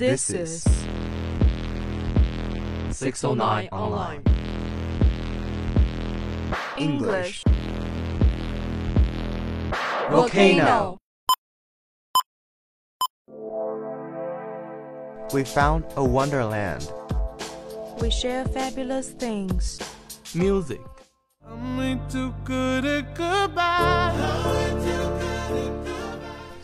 This is 609 Online. English. Volcano. We found a wonderland. We share fabulous things. Music.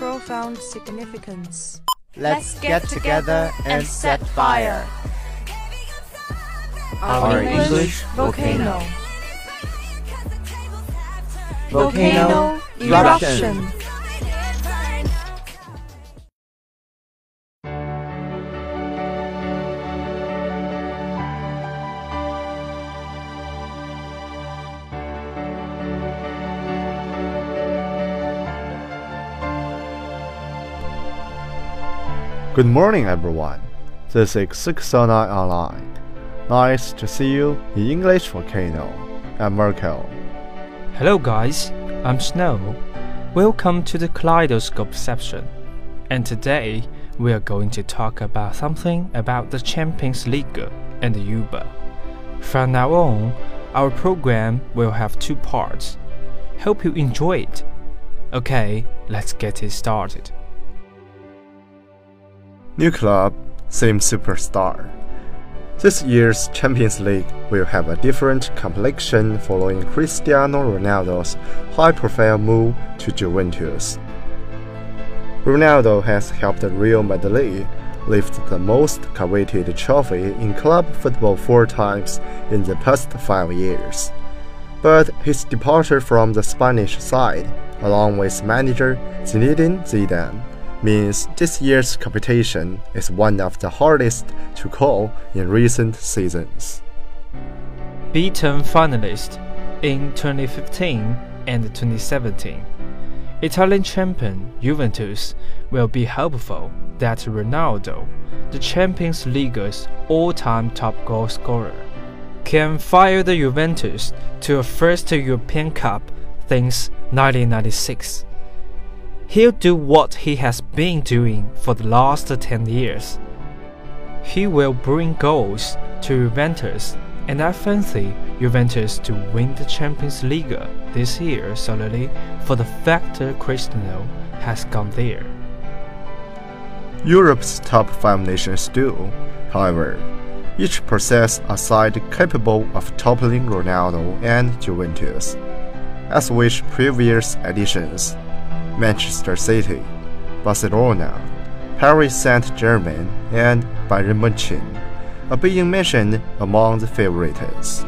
Profound significance. Let's get together and set fire. Our English English volcano. Volcano eruption. Good morning, everyone. This is 609 Online. Nice to see you in English Volcano. I'm Markel. Hello, guys. I'm Snow. Welcome to the Kaleidoscope section. And today we are going to talk about something about the Champions League and the Uber. From now on, our program will have two parts. Hope you enjoy it. Okay, let's get it started. New club, same superstar. This year's Champions League will have a different complexion following Cristiano Ronaldo's high profile move to Juventus. Ronaldo has helped Real Madrid lift the most coveted trophy in club football four times in the past five years. But his departure from the Spanish side, along with manager Zinedine Zidane, means this year's competition is one of the hardest to call in recent seasons. Beaten finalist in 2015 and 2017. Italian champion Juventus will be hopeful that Ronaldo, the Champions League's all-time top goal scorer, can fire the Juventus to a first European Cup since 1996. He'll do what he has been doing for the last 10 years. He will bring goals to Juventus, and I fancy Juventus to win the Champions League this year solely for the fact that Cristiano has gone there. Europe's top five nations do, however, each possess a side capable of toppling Ronaldo and Juventus, as with previous editions. Manchester City, Barcelona, Paris Saint-Germain, and Bayern Munich are being mentioned among the favorites.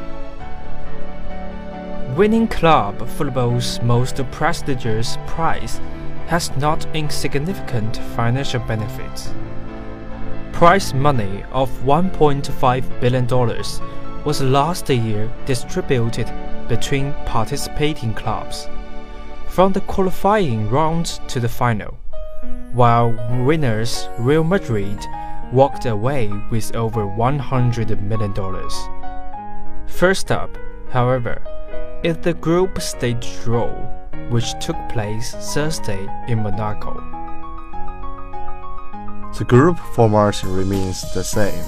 Winning club football's most prestigious prize has not insignificant financial benefits. Prize money of $1.5 billion was last year distributed between participating clubs from the qualifying round to the final, while winners Real Madrid walked away with over $100 million. First up, however, is the group stage draw, which took place Thursday in Monaco. The group format remains the same.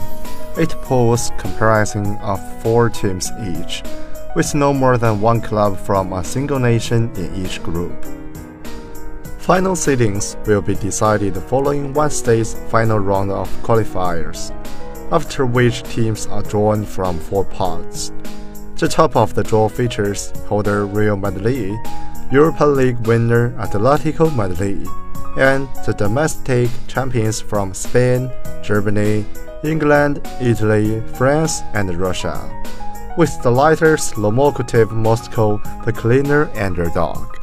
Eight pools comprising of four teams each, with no more than one club from a single nation in each group. Final seedings will be decided following Wednesday's final round of qualifiers, after which teams are drawn from four pots. The top of the draw features holder Real Madrid, Europa League winner Atletico Madrid, and the domestic champions from Spain, Germany, England, Italy, France, and Russia, with the latter's Lokomotiv Moscow the cleaner underdog.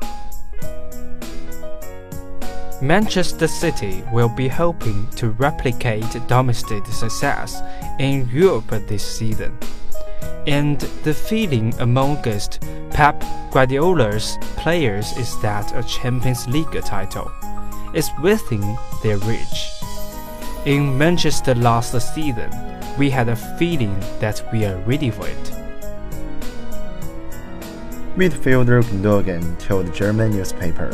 Manchester City will be hoping to replicate domestic success in Europe this season. And the feeling amongst Pep Guardiola's players is that a Champions League title is within their reach. In Manchester last season, we had a feeling that we are ready for it. Midfielder Gundogan told the German newspaper,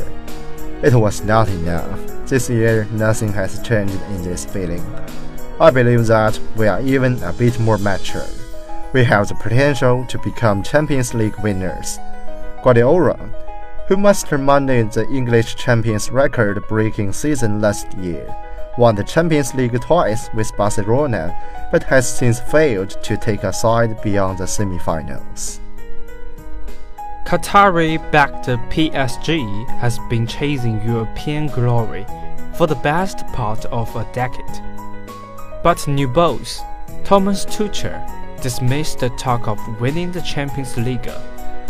"It was not enough. This year, nothing has changed in this feeling. I believe that we are even a bit more mature. We have the potential to become Champions League winners." Guardiola, who masterminded the English champions record-breaking season last year, won the Champions League twice with Barcelona, but has since failed to take a side beyond the semifinals. Qatari backed PSG has been chasing European glory for the best part of a decade. But new boss, Thomas Tuchel, dismissed the talk of winning the Champions League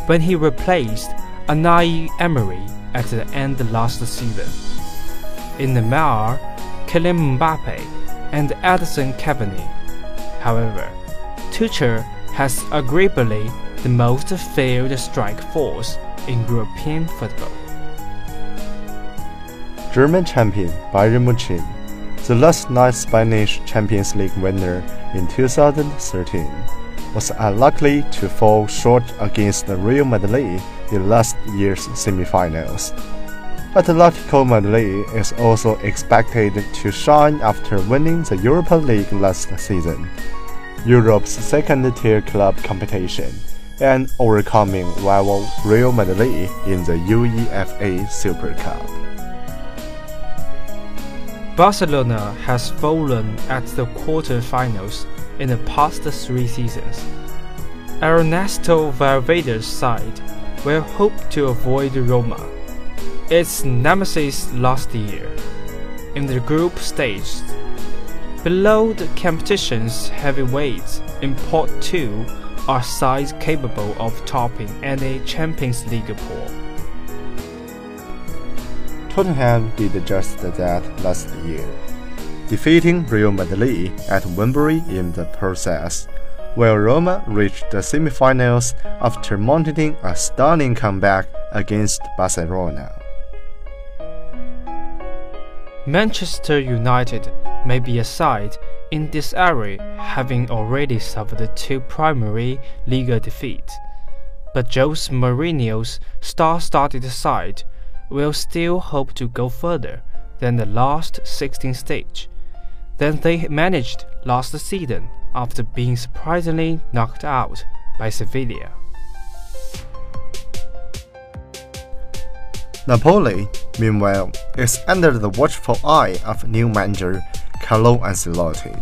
when he replaced Unai Emery at the end last season. In Neymar, Kylian Mbappe, and Edinson Cavani. However, Tuchel has agreeably the most failed strike force in European football. German champion Bayern Munich, the last night Spanish Champions League winner in 2013, was unlikely to fall short against the Real Madrid in last year's semifinals. Atletico Madrid is also expected to shine after winning the Europa League last season, Europe's second-tier club competition, and overcoming rival Real Madrid in the UEFA Super Cup. Barcelona has fallen at the quarter-finals in the past three seasons. Ernesto Valverde's side will hope to avoid Roma, its nemesis last year, in the group stage. Below the competition's heavyweights in Pot 2 are sides capable of topping any Champions League pool. Tottenham did just that last year, defeating Real Madrid at Wembley in the process, while Roma reached the semifinals after mounting a stunning comeback against Barcelona. Manchester United may be a side in this area having already suffered two Premier League defeats, but Jose Mourinho's star-studded side will still hope to go further than the last 16 stage than they managed last season after being surprisingly knocked out by Sevilla. Napoli, meanwhile, is under the watchful eye of new manager Carlo Ancelotti,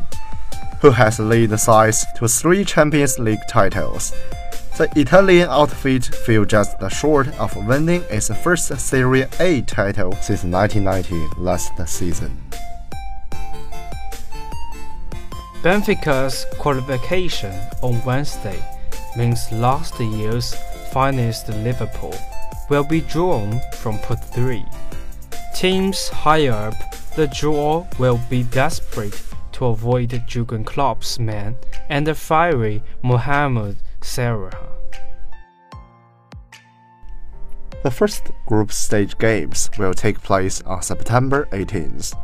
who has led the side to three Champions League titles. The Italian outfit fell just short of winning its first Serie A title since 1990 last season. Benfica's qualification on Wednesday means last year's finalist Liverpool will be drawn from Pot 3. Teams higher up the draw will be desperate to avoid Jurgen Klopp's man and the fiery Mohamed Salah. The first group stage games will take place on September 18th,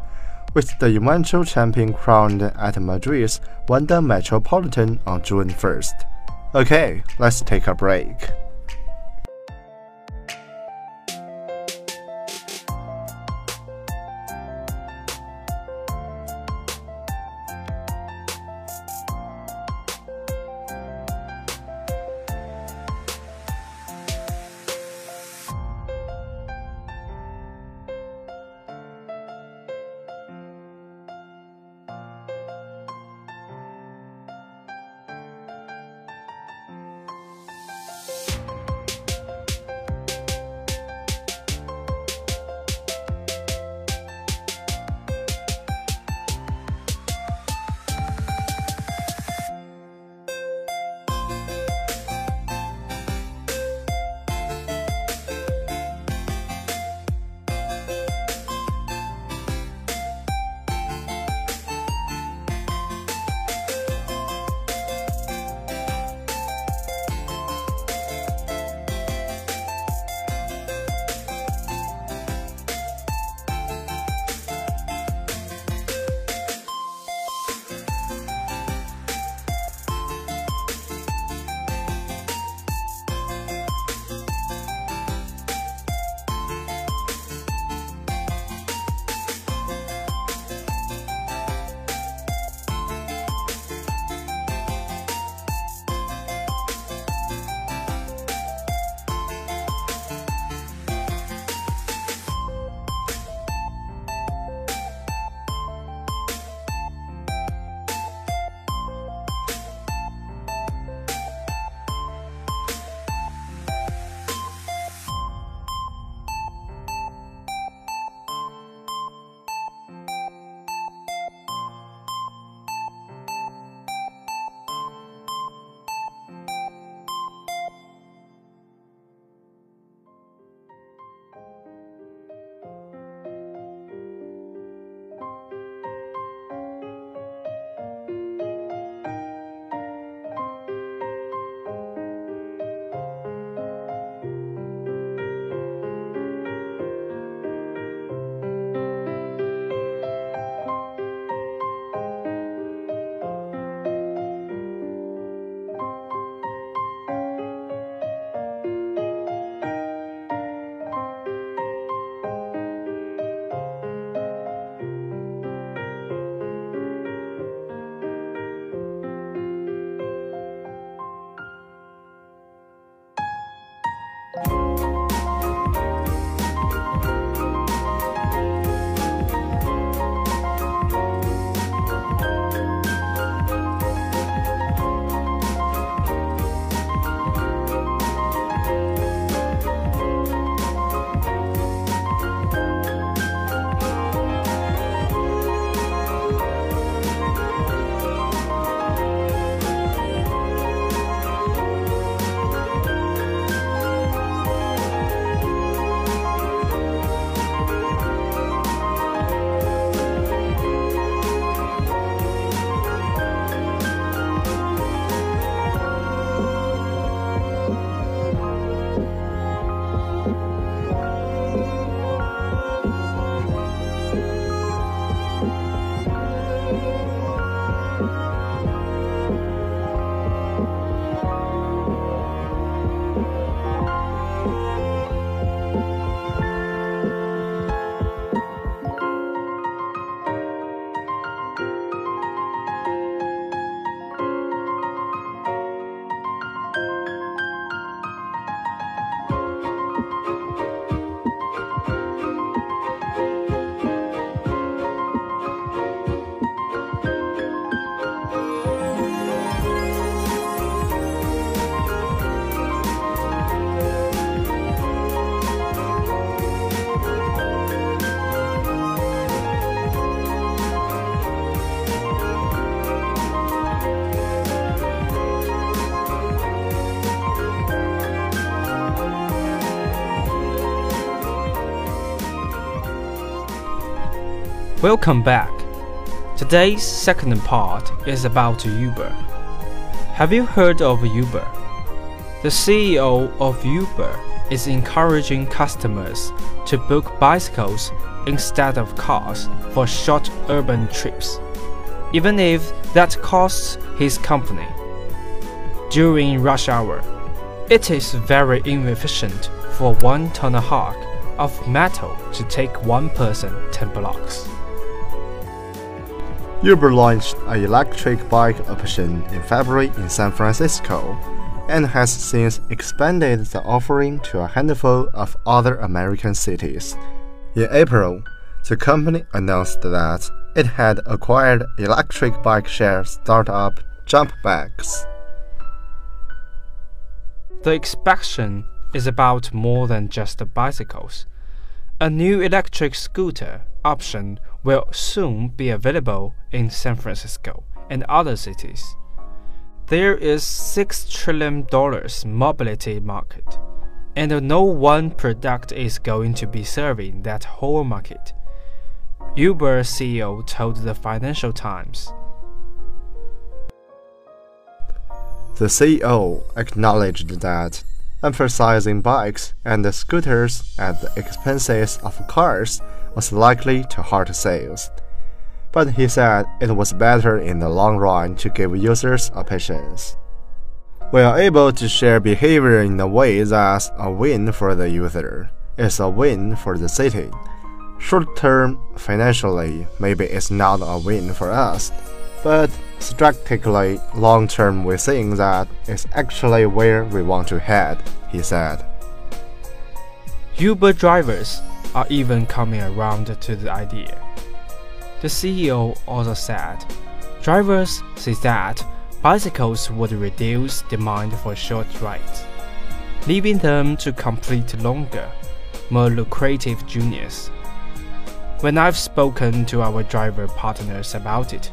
with the eventual champion crowned at Madrid's Wanda Metropolitan on June 1st. Okay, let's take a break. Welcome back. Today's second part is about Uber. Have you heard of Uber? The CEO of Uber is encouraging customers to book bicycles instead of cars for short urban trips, even if that costs his company. During rush hour, it is very inefficient for one tomahawk of metal to take one person 10 blocks. Uber launched an electric bike option in February in San Francisco and has since expanded the offering to a handful of other American cities. In April, the company announced that it had acquired electric bike share startup JumpBikes. The expansion is about more than just bicycles. A new electric scooter option will soon be available in San Francisco and other cities. There is $6 trillion mobility market, and no one product is going to be serving that whole market. Uber CEO told the Financial Times. The CEO acknowledged that emphasizing bikes and scooters at the expenses of cars was likely to hurt sales. But he said it was better in the long run to give users options. We are able to share behavior in a way that's a win for the user. It's a win for the city. Short term, financially, maybe it's not a win for us, but strategically, long term, we think that it's actually where we want to head, he said. Uber drivers are even coming around to the idea. The CEO also said drivers see that bicycles would reduce demand for short rides, leaving them to complete longer, more lucrative journeys. When I've spoken to our driver partners about it,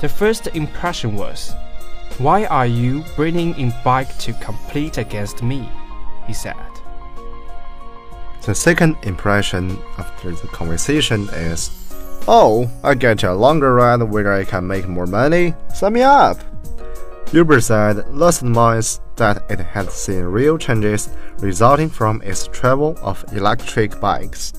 the first impression was, Why are you bringing in bike to compete against me? he said. The second impression after the conversation is, Oh, I get a longer ride where I can make more money. Sign me up. Uber said last month that it had seen real changes resulting from its travel of electric bikes.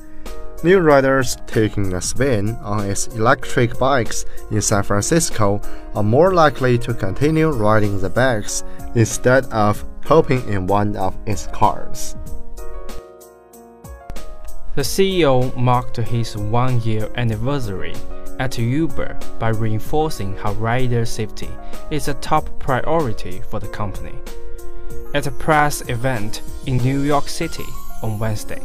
New riders taking a spin on its electric bikes in San Francisco are more likely to continue riding the bikes instead of hopping in one of its cars. The CEO marked his one year anniversary at Uber by reinforcing how rider safety is a top priority for the company. At a press event in New York City on Wednesday,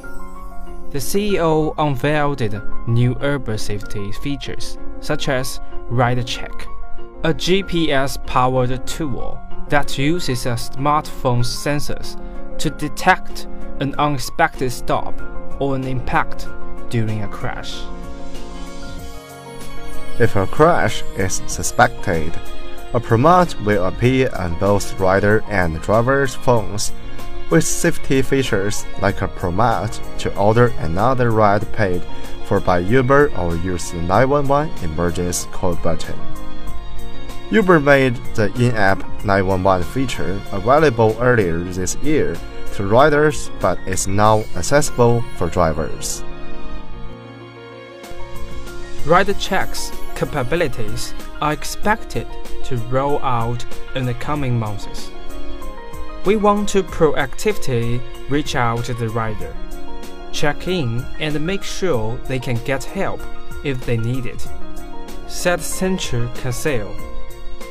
the CEO unveiled new Uber safety features such as Ride Check, a GPS powered tool that uses a smartphone's sensors to detect an unexpected stop or an impact during a crash. If a crash is suspected, a prompt will appear on both rider and driver's phones with safety features like a prompt to order another ride paid for by Uber or use the 911 emergency call button. Uber made the in-app 911 feature available earlier this year to riders but is now accessible for drivers. Rider checks capabilities are expected to roll out in the coming months. We want to proactively reach out to the rider, check in, and make sure they can get help if they need it, said Sachin Kansal,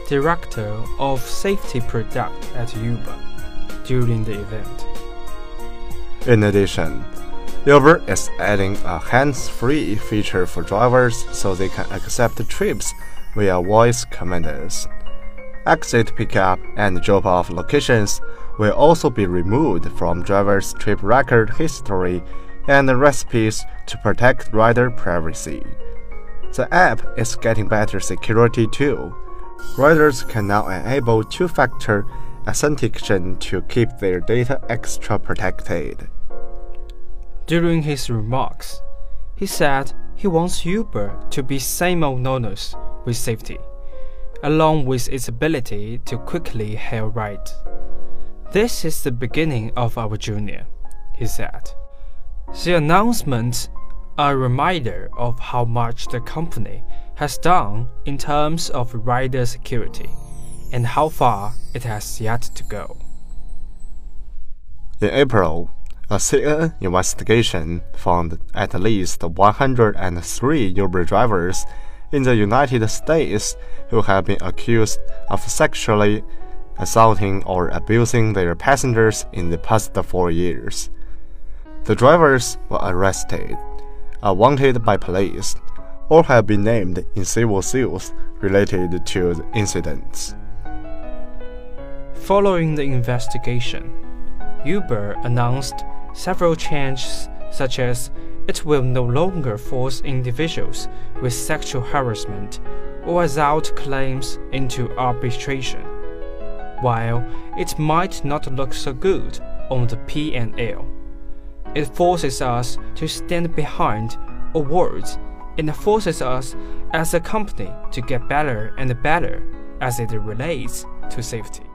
Director of Safety Product at Uber, during the event. In addition, Uber is adding a hands-free feature for drivers so they can accept trips via voice commands. Exit pickup and drop-off locations will also be removed from drivers' trip record history and recipes to protect rider privacy. The app is getting better security too. Riders can now enable two-factor authentication to keep their data extra protected. During his remarks, he said he wants Uber to be synonymous with safety, along with its ability to quickly hail rides. This is the beginning of our journey, he said. The announcements are a reminder of how much the company has done in terms of rider security and how far it has yet to go. In April, a CNN investigation found at least 103 Uber drivers in the United States who have been accused of sexually assaulting or abusing their passengers in the past four years. The drivers were arrested, are wanted by police, or have been named in civil suits related to the incidents. Following the investigation, Uber announced several changes such as it will no longer force individuals with sexual harassment or assault claims into arbitration. While it might not look so good on the P&L, it forces us to stand behind awards and forces us as a company to get better and better as it relates to safety.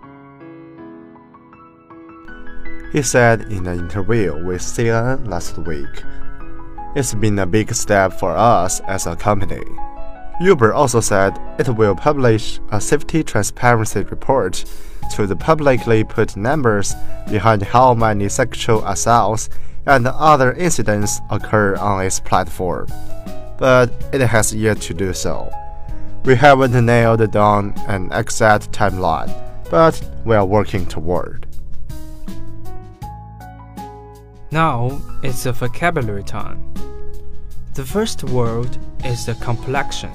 He said in an interview with CNN last week. It's been a big step for us as a company. Uber also said it will publish a safety transparency report to the publicly put numbers behind how many sexual assaults and other incidents occur on its platform, but it has yet to do so. We haven't nailed down an exact timeline, but we are working toward. Now it's a vocabulary time. The first word is the complexion.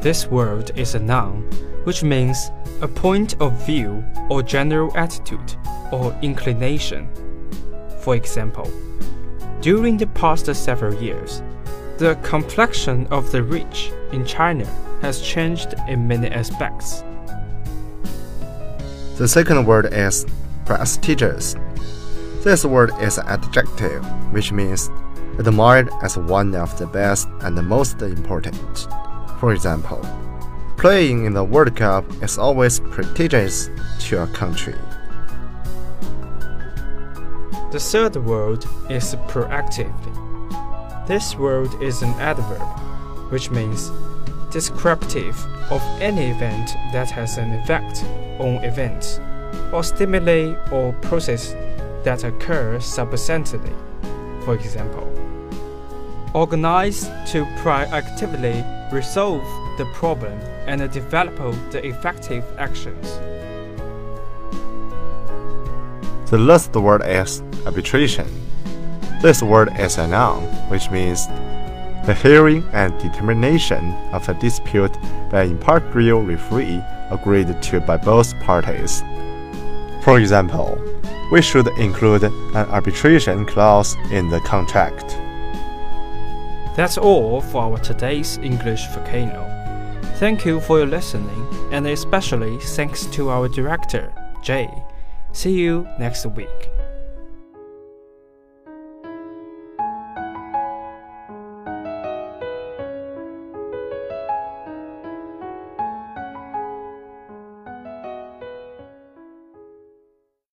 This word is a noun, which means a point of view or general attitude or inclination. For example, during the past several years, the complexion of the rich in China has changed in many aspects. The second word is prestigious. This word is an adjective, which means admired as one of the best and the most important. For example, playing in the World Cup is always prestigious to a country. The third word is proactively. This word is an adverb, which means descriptive of any event that has an effect on events, or stimuli or process that occur subsequently. For example, organize to proactively resolve the problem and develop the effective actions. The last word is arbitration. This word is a noun, which means the hearing and determination of a dispute by an impartial referee agreed to by both parties. For example, we should include an arbitration clause in the contract. That's all for our today's English Volcano. Thank you for your listening, and especially thanks to our director, Jay. See you next week.